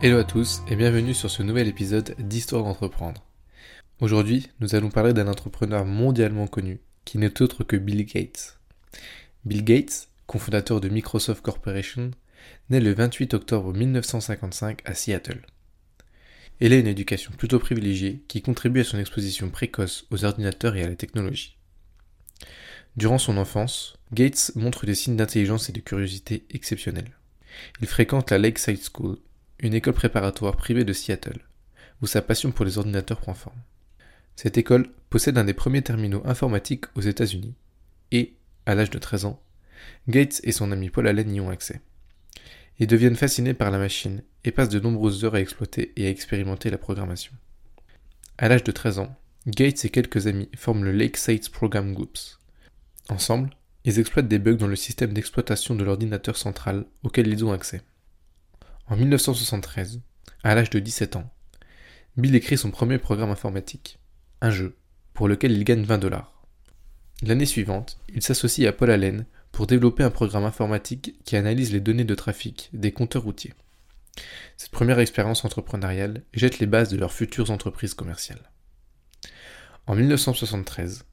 Hello à tous et bienvenue sur ce nouvel épisode d'Histoire d'entreprendre. Aujourd'hui, nous allons parler d'un entrepreneur mondialement connu qui n'est autre que Bill Gates. Bill Gates, cofondateur de Microsoft Corporation, naît le 28 octobre 1955 à Seattle. Il a une éducation plutôt privilégiée qui contribue à son exposition précoce aux ordinateurs et à la technologie. Durant son enfance, Gates montre des signes d'intelligence et de curiosité exceptionnels. Il fréquente la Lakeside School, une école préparatoire privée de Seattle, où sa passion pour les ordinateurs prend forme. Cette école possède un des premiers terminaux informatiques aux États-Unis, et, à l'âge de 13 ans, Gates et son ami Paul Allen y ont accès. Ils deviennent fascinés par la machine et passent de nombreuses heures à exploiter et à expérimenter la programmation. À l'âge de 13 ans, Gates et quelques amis forment le Lakeside Program Groups. Ensemble, ils exploitent des bugs dans le système d'exploitation de l'ordinateur central auquel ils ont accès. En 1973, à l'âge de 17 ans, Bill écrit son premier programme informatique, un jeu, pour lequel il gagne 20 dollars. L'année suivante, il s'associe à Paul Allen pour développer un programme informatique qui analyse les données de trafic des compteurs routiers. Cette première expérience entrepreneuriale jette les bases de leurs futures entreprises commerciales. En 1973,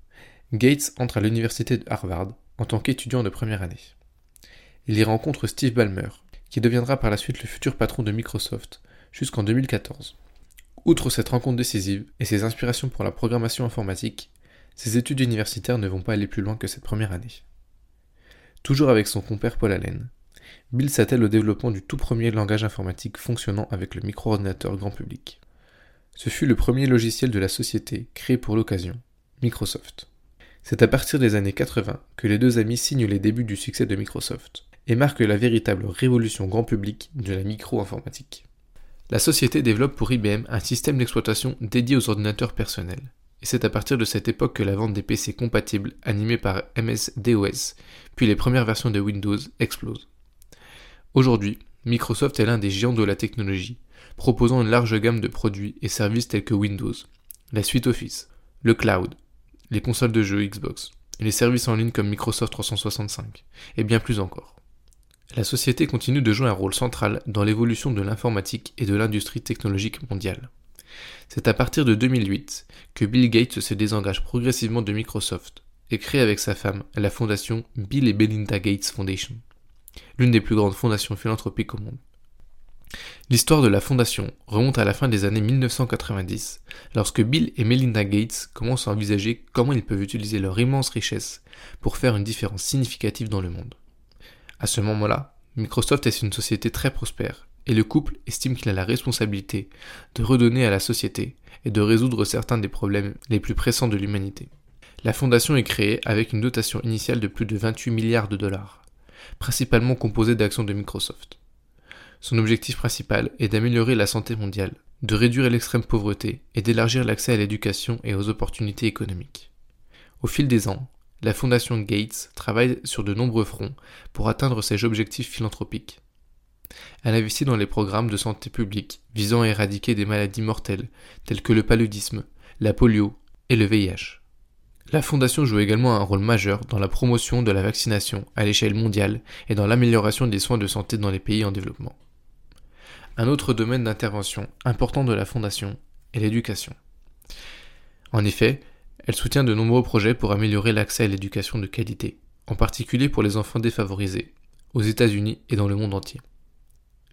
Gates entre à l'université de Harvard en tant qu'étudiant de première année. Il y rencontre Steve Ballmer, qui deviendra par la suite le futur patron de Microsoft jusqu'en 2014. Outre cette rencontre décisive et ses inspirations pour la programmation informatique, ses études universitaires ne vont pas aller plus loin que cette première année. Toujours avec son compère Paul Allen, Bill s'attelle au développement du tout premier langage informatique fonctionnant avec le micro-ordinateur grand public. Ce fut le premier logiciel de la société créé pour l'occasion, Microsoft. C'est à partir des années 80 que les deux amis signent les débuts du succès de Microsoft et marquent la véritable révolution grand public de la micro-informatique. La société développe pour IBM un système d'exploitation dédié aux ordinateurs personnels. Et c'est à partir de cette époque que la vente des PC compatibles animés par MS-DOS, puis les premières versions de Windows, explose. Aujourd'hui, Microsoft est l'un des géants de la technologie, proposant une large gamme de produits et services tels que Windows, la suite Office, le cloud, les consoles de jeux Xbox, les services en ligne comme Microsoft 365, et bien plus encore. La société continue de jouer un rôle central dans l'évolution de l'informatique et de l'industrie technologique mondiale. C'est à partir de 2008 que Bill Gates se désengage progressivement de Microsoft et crée avec sa femme la fondation Bill et Belinda Gates Foundation, l'une des plus grandes fondations philanthropiques au monde. L'histoire de la fondation remonte à la fin des années 1990, lorsque Bill et Melinda Gates commencent à envisager comment ils peuvent utiliser leur immense richesse pour faire une différence significative dans le monde. À ce moment-là, Microsoft est une société très prospère, et le couple estime qu'il a la responsabilité de redonner à la société et de résoudre certains des problèmes les plus pressants de l'humanité. La fondation est créée avec une dotation initiale de plus de 28 milliards de dollars, principalement composée d'actions de Microsoft. Son objectif principal est d'améliorer la santé mondiale, de réduire l'extrême pauvreté et d'élargir l'accès à l'éducation et aux opportunités économiques. Au fil des ans, la Fondation Gates travaille sur de nombreux fronts pour atteindre ses objectifs philanthropiques. Elle investit dans les programmes de santé publique visant à éradiquer des maladies mortelles telles que le paludisme, la polio et le VIH. La Fondation joue également un rôle majeur dans la promotion de la vaccination à l'échelle mondiale et dans l'amélioration des soins de santé dans les pays en développement. Un autre domaine d'intervention important de la Fondation est l'éducation. En effet, elle soutient de nombreux projets pour améliorer l'accès à l'éducation de qualité, en particulier pour les enfants défavorisés, aux États-Unis et dans le monde entier.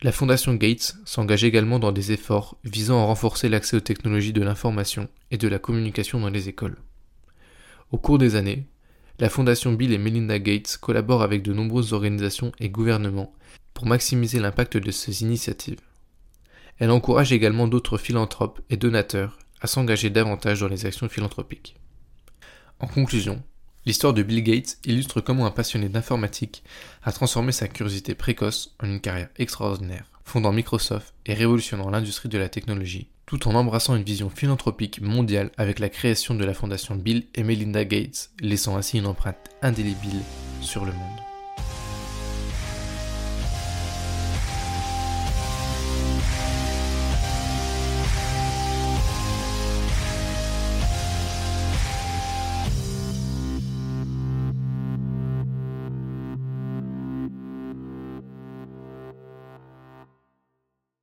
La Fondation Gates s'engage également dans des efforts visant à renforcer l'accès aux technologies de l'information et de la communication dans les écoles. Au cours des années, la Fondation Bill et Melinda Gates collabore avec de nombreuses organisations et gouvernements pour maximiser l'impact de ces initiatives. Elle encourage également d'autres philanthropes et donateurs à s'engager davantage dans les actions philanthropiques. En conclusion, l'histoire de Bill Gates illustre comment un passionné d'informatique a transformé sa curiosité précoce en une carrière extraordinaire, fondant Microsoft et révolutionnant l'industrie de la technologie, tout en embrassant une vision philanthropique mondiale avec la création de la fondation Bill et Melinda Gates, laissant ainsi une empreinte indélébile sur le monde.